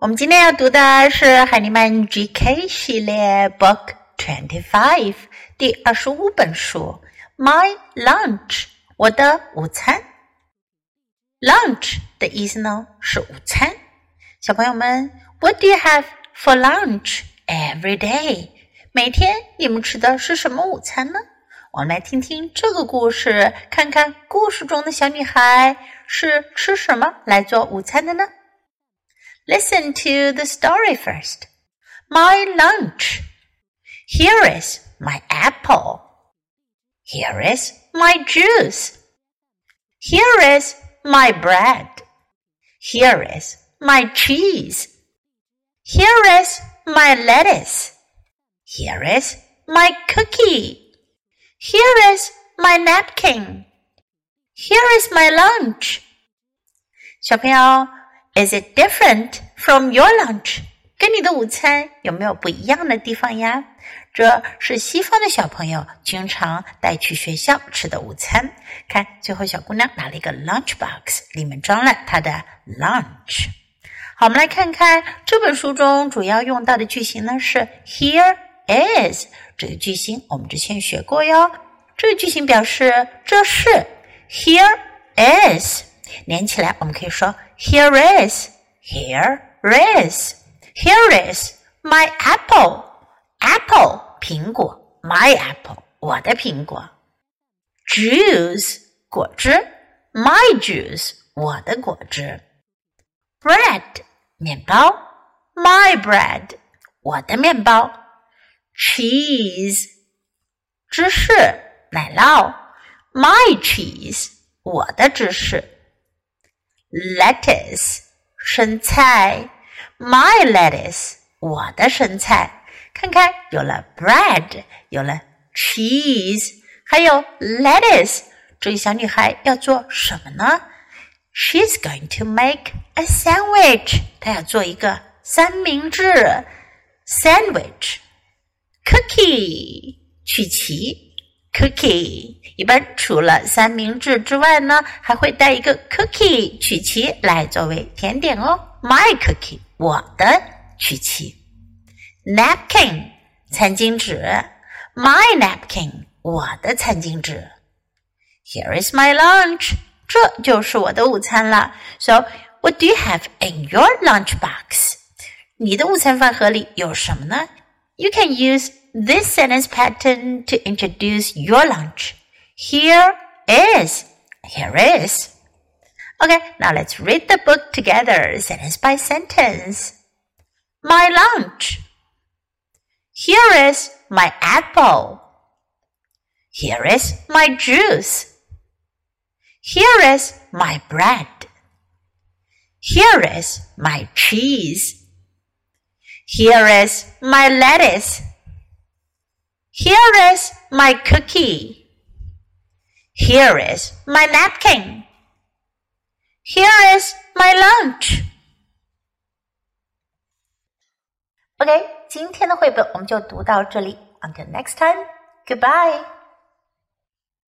我们今天要读的是海尼曼 GK 系列 Book Twenty Five 第二十五本书《My Lunch》我的午餐。Lunch 的意思呢是午餐。小朋友们，What do you have for lunch every day？每天你们吃的是什么午餐呢？我们来听听这个故事，看看故事中的小女孩是吃什么来做午餐的呢 ？Listen to the story first. My lunch. Here is my apple. Here is my juice. Here is my bread. Here is my cheese. Here is my lettuce. Here is my cookie. Here is my napkin. Here is my lunch. 小朋友。 Is it different from your lunch？跟你的午餐有没有不一样的地方呀？这是西方的小朋友经常带去学校吃的午餐。看，最后小姑娘拿了一个 lunch box，里面装了她的 lunch。好，我们来看看这本书中主要用到的句型呢是 here is 这个句型，我们之前学过哟。这个句型表示这是 here is。连起来，我们可以说 Here is, here is, here is my apple. Apple 苹果，my apple 我的苹果。Juice 果汁，my juice 我的果汁。Bread 面包，my bread 我的面包。Cheese 芝士奶酪，my cheese 我的芝士。 lettuce 生菜，my lettuce 我的生菜。看看，有了 bread，有了 cheese，还有 lettuce。这个小女孩要做什么呢？She's going to make a sandwich。她要做一个三明治 sandwich。Cookie 曲奇。 Cookie 一般除了三明治之外呢，还会带一个 cookie 曲奇来作为甜点哦。My cookie 我的曲奇。Napkin 餐巾纸，My napkin 我的餐巾纸。Here is my lunch 这就是我的午餐了。So what do you have in your lunch box？你的午餐饭盒里有什么呢？You can use this sentence pattern to introduce your lunch. Here is. Here is. Okay, now let's read the book together, sentence by sentence. My lunch. Here is my apple. Here is my juice. Here is my bread. Here is my cheese. Here is my lettuce. Here is my cookie. Here is my napkin. Here is my lunch. OK，今天的绘本我们就读到这里。Until next time, goodbye.